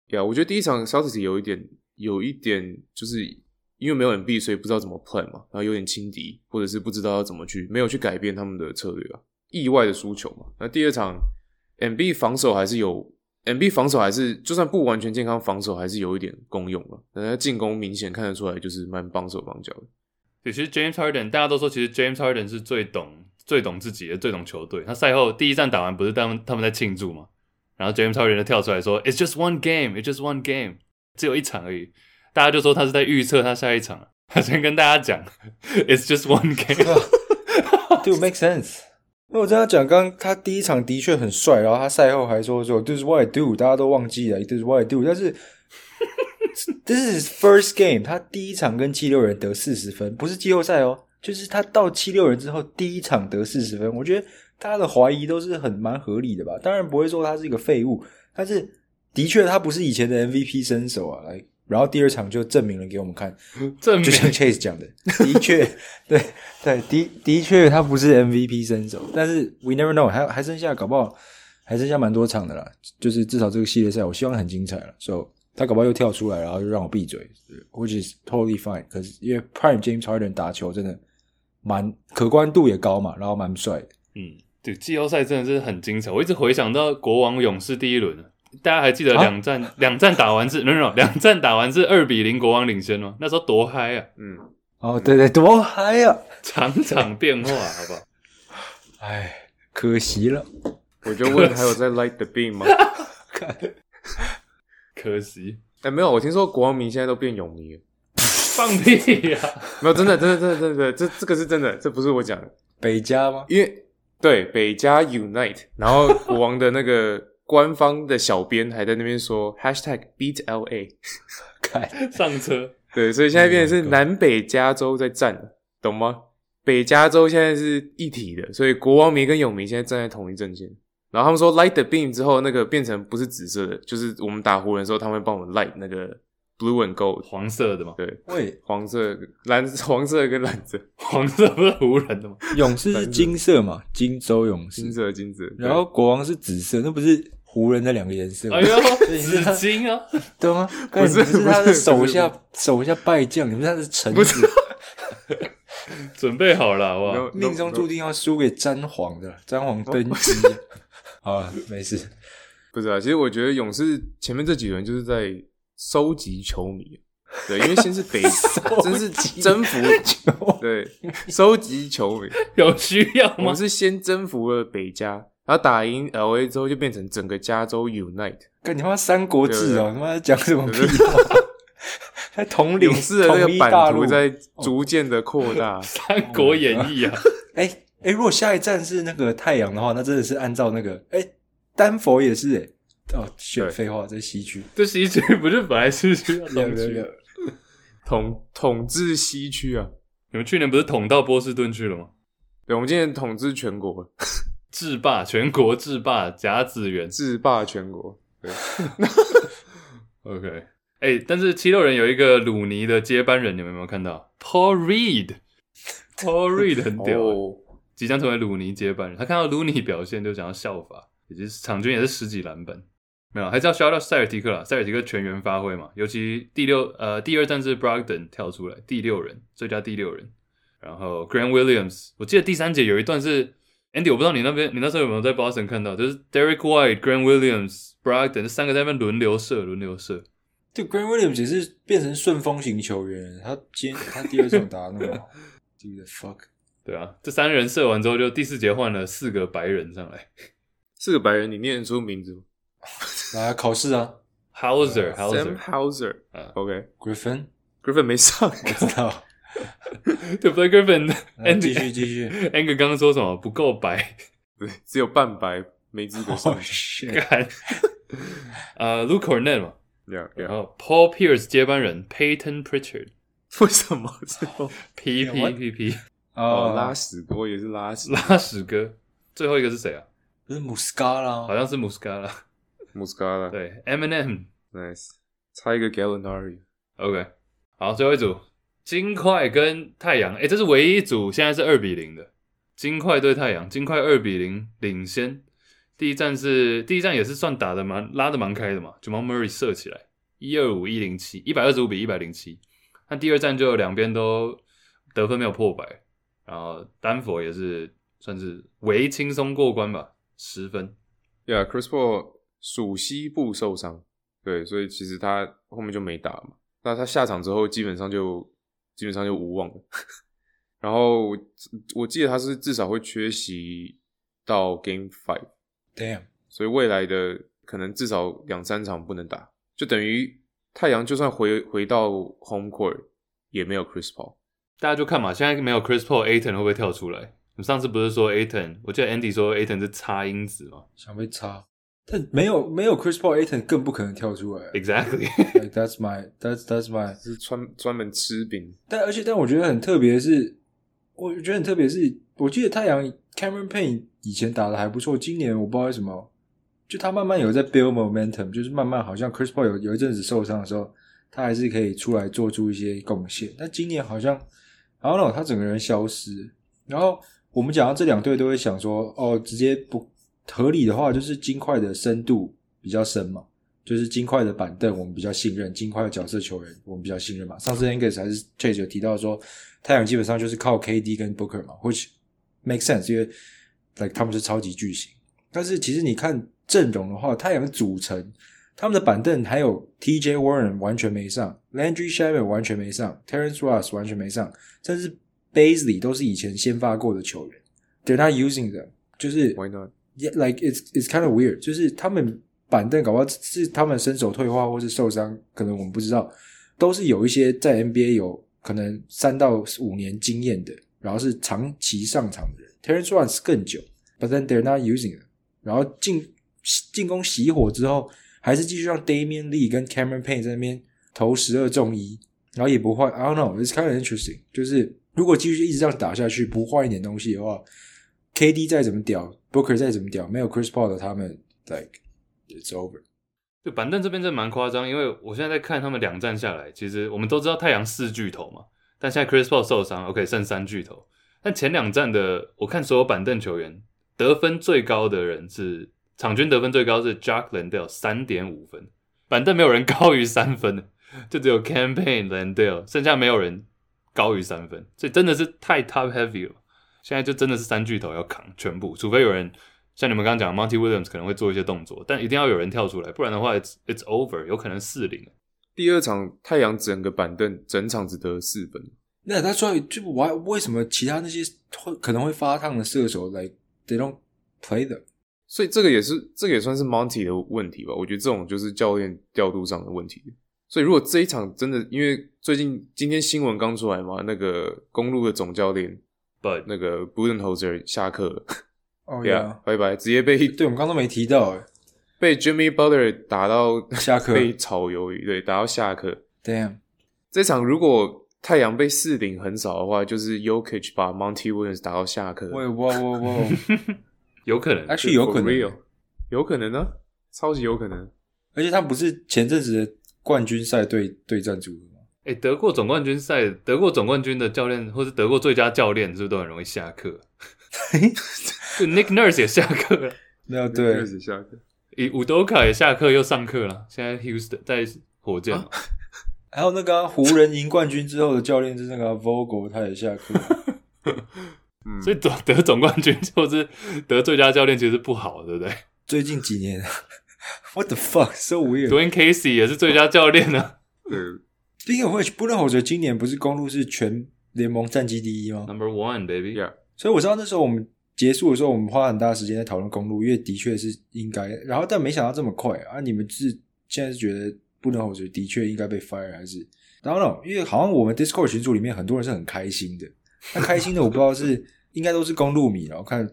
呀、我觉得第一场 Celtics 有一点有一点就是因为没有 MB，所以不知道怎么 play 嘛，然后有点轻敌，或者是不知道要怎么去，没有去改变他们的策略啊，意外的输球嘛。那第二场 MB 防守还是有。MB 防守还是就算不完全健康，防守还是有一点功用了。但他进攻明显看得出来就是蛮帮手帮脚的。其实 James Harden 大家都说，其实 James Harden 是最懂、最懂自己的、最懂球队。他赛后第一站打完，不是他们他们在庆祝吗？然后 James Harden 就跳出来说：“It's just one game, it's just one game，只有一场而已。”大家就说他是在预测他下一场。他先跟大家讲：“It's just one game。Dude, make sense。那我这样讲，刚他第一场的确很帅，然后他赛后还说说：“This is what I do。”大家都忘记了，“This is what I do。”但是 This is first game，他第一场跟七六人得四十分，不是季后赛哦，就是他到七六人之后第一场得四十分。我觉得大家的怀疑都是很蛮合理的吧？当然不会说他是一个废物，但是的确他不是以前的 MVP 身手啊。来，然后第二场就证明了给我们看，证明就像 Chase 讲的，的确，对对的的确他不是 MVP 身手，但是 We never know，还还剩下搞不好还剩下蛮多场的啦，就是至少这个系列赛我希望很精彩了，So。他搞不好又跳出来，然后就让我闭嘴，which is totally fine。可是因为 Prime James Harden 打球真的蛮可观度也高嘛，然后蛮帅的。嗯，对，季后赛真的是很精彩。我一直回想到国王勇士第一轮，大家还记得两战两、啊、战打完是 no no 两战打完是二比零国王领先吗？那时候多嗨啊！嗯，哦对对，多嗨啊！场场变化，好不好？哎，可惜了。我就问，还有在 Light the Beam 吗？可惜，哎、欸，没有，我听说国王迷现在都变勇迷了，放屁呀、啊！没有，真的，真的，真的，真的，这这个是真的，这不是我讲的。北加吗？因为对北加 Unite，然后国王的那个官方的小编还在那边说 Hashtag Beat LA，开上车。对，所以现在变成是南北加州在战了，懂吗？北加州现在是一体的，所以国王迷跟勇迷现在站在同一阵线。然后他们说 light the beam 之后，那个变成不是紫色的，就是我们打湖人的时候，他们会帮我们 light 那个 blue and gold 黄色的嘛？对，喂，黄色、蓝、黄色跟蓝色，黄色不是湖人的吗？勇士是金色嘛？金州勇士，金色金色。然后国王是紫色，那不是湖人的两个颜色？哎呦，紫金啊，对吗？不是，不是他的手下手下败将，你们他是臣子，准备好了，好不好命中注定要输给詹皇的，詹皇登基。啊，没事，不是啊。其实我觉得勇士前面这几轮就是在收集球迷，对，因为先是北，真是征服球，对，收集球迷 有需要吗？我们是先征服了北加，然后打赢 LA 之后就变成整个加州 Unite。干你妈三国志哦，他妈讲什么屁话？在统领勇士的那个版图在逐渐的扩大，《三国演义》啊，哎。哎，如果下一站是那个太阳的话，那真的是按照那个哎，丹佛也是哎，哦，选废话在西区，这西区不是本来是 区东区统统治西区啊？你们去年不是统到波士顿去了吗？对，我们今年统治全国，制霸全国，制霸甲子园，制霸全国。对，OK，哎、欸，但是七六人有一个鲁尼的接班人，你们有没有看到？Paul Reed，Paul Reed 很屌。Oh. 即将成为鲁尼接班人，他看到鲁尼表现就想要效法，以及场均也是十几篮板，没有，还是要 shout out 塞尔提克啦，塞尔提克全员发挥嘛，尤其第六呃第二战是 Brogdon 跳出来第六人最佳第六人，然后 Grant Williams，我记得第三节有一段是 Andy，我不知道你那边你那时候有没有在 Boston 看到，就是 Derek White、Grant Williams、Brogdon 这三个在那边轮流射轮流射，就 Grant Williams 也是变成顺风型球员，他今天他第二场打那么 the fuck。对啊，这三人射完之后，就第四节换了四个白人上来。四个白人，你念得出名字吗？来考试啊，Hauser，Hauser，Sam Hauser，啊，OK，Griffin，Griffin 没上，我知道。对不对，Griffin？继续继续。Angus 刚刚说什么？不够白，对，只有半白，没资格上。干。呃，Luke Kornet 嘛，Yeah，然后 Paul Pierce 接班人 Payton Pritchard，为什么？P P P P。哦，拉屎哥，也是拉屎拉屎哥。最后一个是谁啊？不是 Muscala，，好像是 Muscala，Muscala。对，Eminem，Nice，差一个 Gallinari。OK，好，最后一组，金块跟太阳。诶、这是唯一一组现在是二比零的，金块对太阳，金块二比零领先。第一站是第一站也是算打的蛮拉的蛮开的嘛，Jamal Murray 射起来一二五一零七，一百二十五比一百零七。那第二站就两边都得分没有破百。然后丹佛也是算是微轻松过关吧，十分。Yeah，Chris Paul 属膝部受伤，对，所以其实他后面就没打嘛。那他下场之后，基本上就基本上就无望了。然后我记得他是至少会缺席到 Game Five。Damn！所以未来的可能至少两三场不能打，就等于太阳就算回回到 Home Court 也没有 Chris Paul。大家就看嘛，现在没有 Chris Paul，Ayton 会不会跳出来？你上次不是说 Ayton？我记得 Andy 说 Ayton 是擦因子嘛，想被擦。但没有没有 Chris Paul，Ayton 更不可能跳出来。Exactly，like, that's my that's that's my 是专专门吃饼。但而且但我觉得很特别的是，我觉得很特别是，我记得太阳 Cameron Payne 以前打的还不错，今年我不知道为什么，就他慢慢有在 build momentum，就是慢慢好像 Chris Paul 有有一阵子受伤的时候，他还是可以出来做出一些贡献。但今年好像。然后呢，他整个人消失。然后我们讲到这两队，都会想说，哦，直接不合理的话，就是金块的深度比较深嘛，就是金块的板凳我们比较信任，金块的角色球员我们比较信任嘛。上次 Angus 还是 Chase 有提到说，太阳基本上就是靠 KD 跟 Booker 嘛，which make sense 因为 like 他们是超级巨星。但是其实你看阵容的话，太阳的组成。他们的板凳还有 T.J. Warren 完全没上，Landry Shamet 完全没上，Terrence Ross 完全没上，甚至 Basley 都是以前先发过的球员。They're not using them，就是 Why not? Yeah, like it's it's kind of weird，就是他们板凳搞不好是他们身手退化或是受伤，可能我们不知道，都是有一些在 NBA 有可能三到五年经验的，然后是长期上场的人。Terrence Ross 更久，but then they're not using it。然后进进攻熄火之后。还是继续让 Damian Lee 跟 Cameron Payne 在那边投十二中一，然后也不换。I don't know, it's kind of interesting。就是如果继续一直这样打下去，不换一点东西的话，KD 再怎么屌，Booker 再怎么屌，没有 Chris Paul 的他们，like it's over。就板凳这边真的蛮夸张，因为我现在在看他们两战下来，其实我们都知道太阳四巨头嘛，但现在 Chris Paul 受伤，OK 剩三巨头。但前两战的我看所有板凳球员得分最高的人是。场均得分最高是 j a c k l a n d a l e 三点五分，板凳没有人高于三分的，就只有 Campaign Landale，剩下没有人高于三分，所以真的是太 top heavy 了。现在就真的是三巨头要扛全部，除非有人像你们刚刚讲 Monty Williams 可能会做一些动作，但一定要有人跳出来，不然的话 it's it's over，有可能四零。第二场太阳整个板凳整场只得四分，那他说就我为什么其他那些会可能会发烫的射手来 they don't play them？所以这个也是，这个也算是 Monty 的问题吧。我觉得这种就是教练调度上的问题。所以如果这一场真的，因为最近今天新闻刚出来嘛，那个公路的总教练，But 那个 Budenholzer 下课了。哦 呀，拜拜，直接被 对我们刚刚都没提到，诶被 Jimmy Butler 打到下课，被炒鱿鱼，对，打到下课。Damn，这场如果太阳被四顶横扫的话，就是 Yokic 把 Monty Williams 打到下课。喂，哇哇哇！有可能，actually 有可能，有可能呢、啊，超级有可能。而且他不是前阵子的冠军赛对对战组吗？哎、欸，得过总冠军赛、得过总冠军的教练，或是得过最佳教练，是不是都很容易下课？就 Nick Nurse 也下课了，没有对，Nick Nurse 下课。以伍德卡也下课又上课了。现在 Houston 在火箭、啊，还有那个、啊、湖人赢冠军之后的教练是那个 Vogel，他也下课。所以总得总冠军就是得最佳教练，其实不好，对不对？最近几年，What the fuck, so weird。Dwane Casey 也是最佳教练呢。嗯，Speaking of which，布伦侯爵今年不是公路是全联盟战绩第一吗？Number one, baby. Yeah. 所以我知道那时候我们结束的时候，我们花很大时间在讨论公路，因为的确是应该。然后但没想到这么快啊！你们是现在是觉得布伦侯爵的确应该被 fire 还是？然后呢？因为好像我们 Discord 群组里面很多人是很开心的，那开心的我不知道是。应该都是公路迷，然后看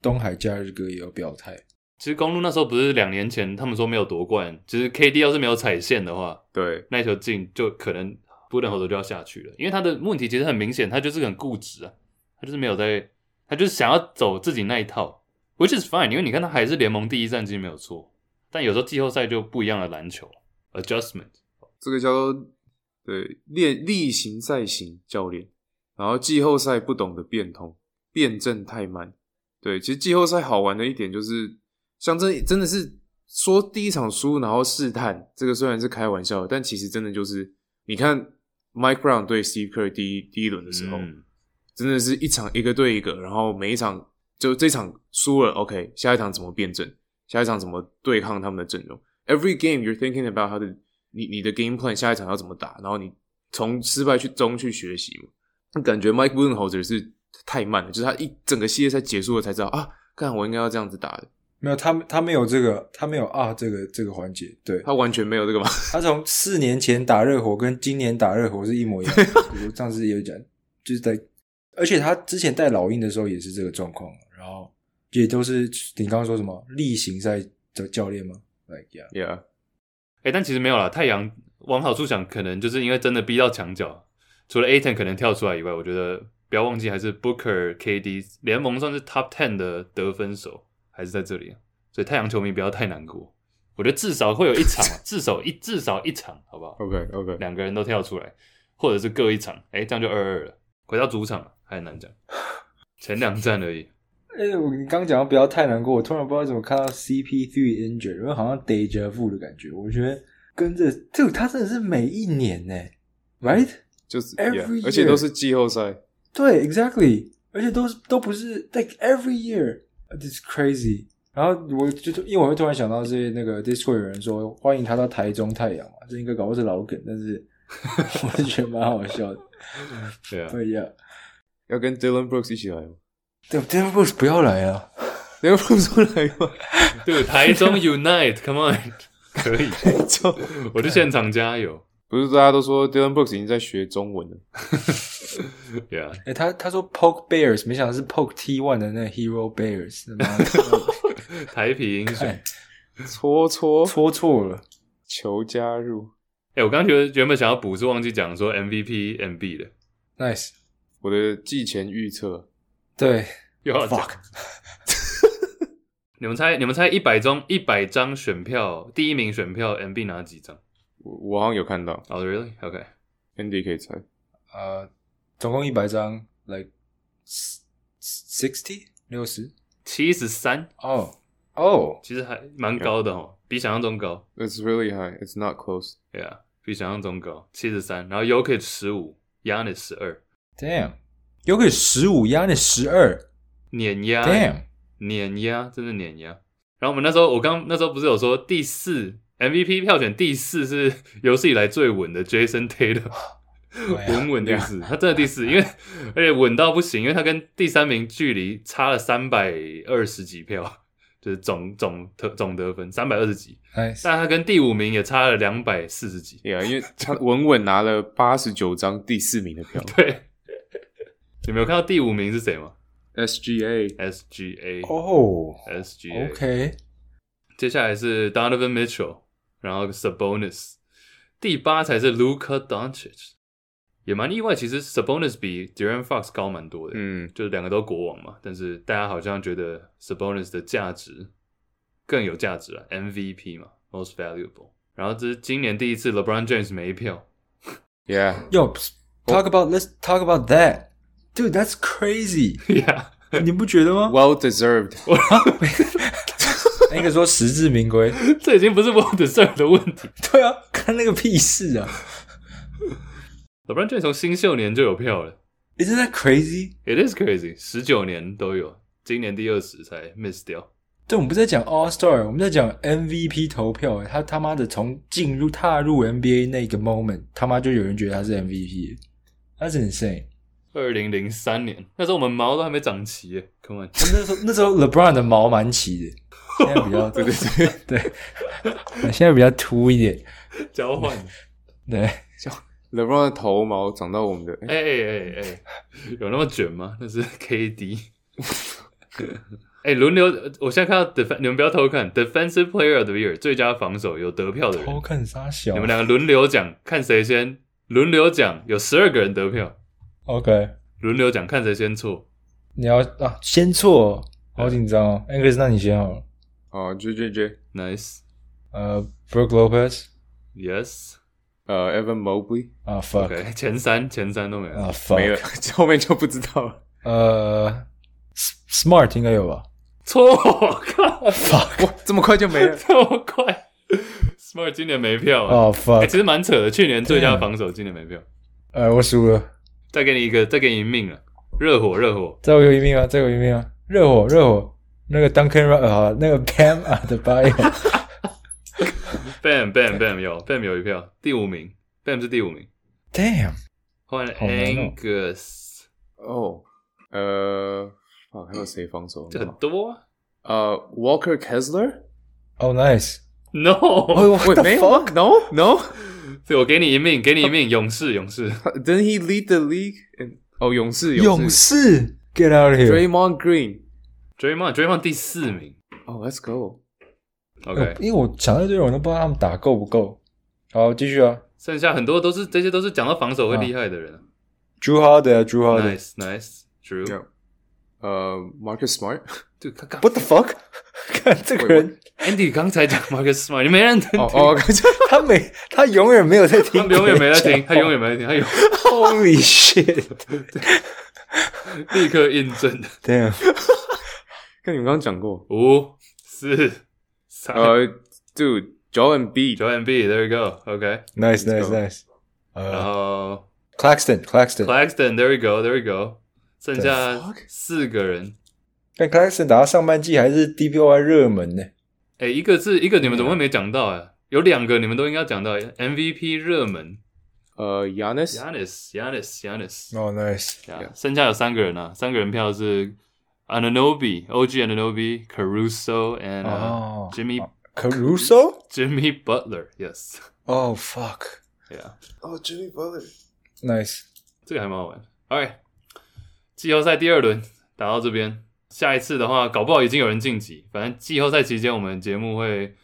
东海假日哥也有表态。其实公路那时候不是两年前，他们说没有夺冠。其实 KD 要是没有踩线的话，对，那球进就可能布伦侯爵就要下去了。因为他的问题其实很明显，他就是很固执啊，他就是没有在，他就是想要走自己那一套，which is fine。因为你看他还是联盟第一战绩没有错，但有时候季后赛就不一样的篮球 adjustment。这个叫做对练例行赛型教练，然后季后赛不懂得变通。辩证太慢，对，其实季后赛好玩的一点就是，像这真的是说第一场输然后试探，这个虽然是开玩笑，但其实真的就是，你看 Mike Brown 对 Steve Kerr 第一第一轮的时候，嗯、真的是一场一个对一个，然后每一场就这场输了，OK，下一场怎么辩证，下一场怎么对抗他们的阵容，Every game you're thinking about 他的你你的 game plan 下一场要怎么打，然后你从失败去中去学习嘛。感觉 Mike Budenholzer 是太慢了，就是他一整个系列赛结束了才知道啊，看我应该要这样子打的。没有，他他没有这个，他没有啊，这个这个环节，对，他完全没有这个吗？他从四年前打热火跟今年打热火是一模一样的。我上次也有讲，就是在，而且他之前带老鹰的时候也是这个状况，然后也都是你刚刚说什么例行赛的教练吗？Like yeah，yeah，哎、欸，但其实没有啦，太阳往好处想，可能就是因为真的逼到墙角，除了 Ayton 可能跳出来以外，我觉得不要忘记还是 Booker、KD 联盟算是 Top Ten 的得分手。还是在这里，所以太阳球迷不要太难过。我觉得至少会有一场，至少一至少一场，好不好？OK OK，两个人都跳出来，或者是各一场，哎、欸，这样就二二了。回到主场还很难讲，前两站而已。哎、欸，我你刚讲到不要太难过，我突然不知道怎么看到 CP3 injured，因为好像 deja vu 的感觉。我觉得跟着这个他真的是每一年呢，right？就是 every year，而且都是季后赛。对，exactly，而且都是都不是 like every year。This is crazy，然后我就因为我会突然想到是那个 Discord 有人说欢迎他到台中太阳嘛，这应该搞不是老梗，但是 我是觉得蛮好笑的。对啊，对呀，要跟 Dylan Brooks 一起来吗？对，Dylan Brooks 不要来啊，Dylan Brooks 不来吗？对，台中 Unite，Come on，可以，我就现场加油。不是大家都说 Dylan Brooks 已经在学中文了？对啊，哎，他他说 Poke Bears，没想到是 Poke T One 的那个 Hero Bears，台啤英雄，戳戳戳错了，求加入。哎，我刚刚觉得原本想要补，是忘记讲说 MVP MB 的，Nice，我的季前预测，对，又要 fuck，你们猜，你们猜一百中一百张选票，第一名选票 MB 拿几张？我我好像有看到哦、oh,，Really？OK，Andy、okay. 可以猜，呃、uh,，总共一百张，like sixty 六十七十三哦哦，其实还蛮高的哦.比想象中高。It's really high. It's not close. Yeah，比想象中高，七十三。然后 Jokic 十五，Giannis 十二。Damn，Yoke 十五，Giannis 十二，碾压。Damn，碾压，真的碾压。然后我们那时候，我刚那时候不是有说第四。MVP 票选第四是有史以来最稳的 Jason Taylor，稳稳第四，他真的第四，因为而且稳到不行，因为他跟第三名距离差了三百二十几票，就是总总得总得分三百二十几.但他跟第五名也差了两百四十几，对啊，因为他稳稳拿了八十九张第四名的票，对，你没有看到第五名是谁吗？SGA SGA 哦、oh, SGA OK，接下来是 Donovan Mitchell。然后 Sabonis，第八才是 Luca Doncic，也蛮意外。其实 Sabonis 比 De'Aaron Fox 高蛮多的，嗯，就是两个都国王嘛。但是大家好像觉得 Sabonis 的价值更有价值了，MVP 嘛，Most Valuable。然后这是今年第一次 LeBron James 没票，Yeah，Yo talk about let's talk about that，dude，that's crazy，Yeah，你不觉得吗？Well deserved。应该说实至名归，这已经不是我的事儿的问题。对啊，看那个屁事啊！LeBron James 从新秀年就有票了，Isn't that crazy? It is crazy，十九年都有，今年第二十才 miss 掉。对，我们不是在讲 All Star，我们在讲 MVP 投票。他他妈的从进入踏入 NBA 那个 moment，他妈就有人觉得他是 MVP，That's insane。二零零三年，那时候我们毛都还没长齐耶，Come on，那时候那时候 LeBron 的毛蛮齐的。现在比较 对对对 对，现在比较秃一点，交换对，像 LeBron 的头毛长到我们的，哎哎哎哎，有那么卷吗？那是 KD。哎、欸，轮流，我现在看到 Def，你们不要偷看 Defensive Player of the Year 最佳防守有得票的人，偷看啥小？你们两个轮流讲，看谁先。轮流讲，有十二个人得票。OK，轮流讲，看谁先错。你要啊，先错，好紧张哦。Angus，那你先好了。哦、uh,，J J J，Nice，呃、uh,，Brook Lopez，Yes，呃、uh,，Evan Mobley，啊、uh,，Fuck，、okay, 前三前三都没有，啊、uh,，Fuck，没了，后面就不知道了。呃、uh,，Smart 应该有吧？错，靠，Fuck，哇，这么快就没了，这么快？Smart 今年没票啊，哦、oh,，Fuck，、欸、其实蛮扯的，去年最佳防守，今年没票。呃，我输了，再给你一个，再给你一命了，热火，热火，再给我一命啊，再给我一命啊，热火，热火。那个 Duncan 好，那个 Bam 啊的巴友，Bam Bam Bam 有 Bam 有一票，第五名，Bam 是第五名。Damn，换 Angus，哦，呃，啊，还有谁防守？这很多啊。呃，Walker Kessler，Oh，Nice。No，喂，没有，No，No。对，我给你一命，给你一命，勇士，勇士。Didn't he lead the league？哦，勇士，勇士，Get out of here。Draymond Green，Draymond，Draymond 第四名。哦，Let's go。OK，因为我想到这种，我都不知道他们打够不够。好，继续啊。剩下很多都是这些，都是讲到防守会厉害的人。Jrue Holiday，Jrue Holiday，Nice，Nice，Jrue。呃，Marcus Smart。对，他刚。What the fuck？看这个人，Andy 刚才讲 Marcus Smart，你没认真听。哦，他没，他永远没有在听，他永远没在听，他永远没在听，他有。Holy shit！立刻印证。对啊。跟你们刚刚讲过。五、四、三。呃，Dude，Joel Embiid，Joel Embiid，There we go，OK，Nice，Nice，Nice。然后，Claxton，Claxton，Claxton，There we go，There we go。剩下四个人。但 Claxton 打到上半季还是 DPOY 热门呢。哎，一个是一个，你们怎么会没讲到啊？有两个你们都应该讲到 MVP 热门。呃，Giannis，Giannis，Giannis，Giannis。哦，Nice。剩下有三个人啊，三个人票是 Anunoby，OG Anunoby，Caruso and Jimmy Caruso，Jimmy Butler，Yes。Oh fuck. Yeah. Oh,，Jimmy Butler，Nice。这个还蛮好玩。All right，季后赛第二轮打到这边。下一次的话，搞不好已经有人晋级。反正季后赛期间，我们节目会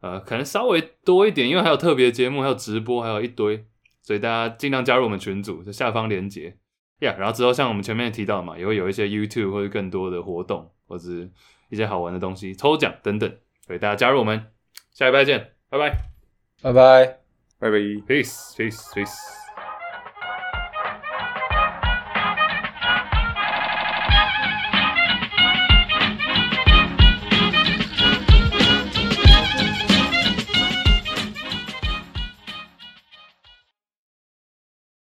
呃，可能稍微多一点，因为还有特别节目，还有直播，还有一堆，所以大家尽量加入我们群组，就下方连结呀。Yeah, 然后之后像我们前面提到嘛，也会有一些 YouTube 或者更多的活动，或者是一些好玩的东西，抽奖等等，所以大家加入我们，下礼拜见，拜拜，拜拜，拜拜，Peace，Peace，Peace。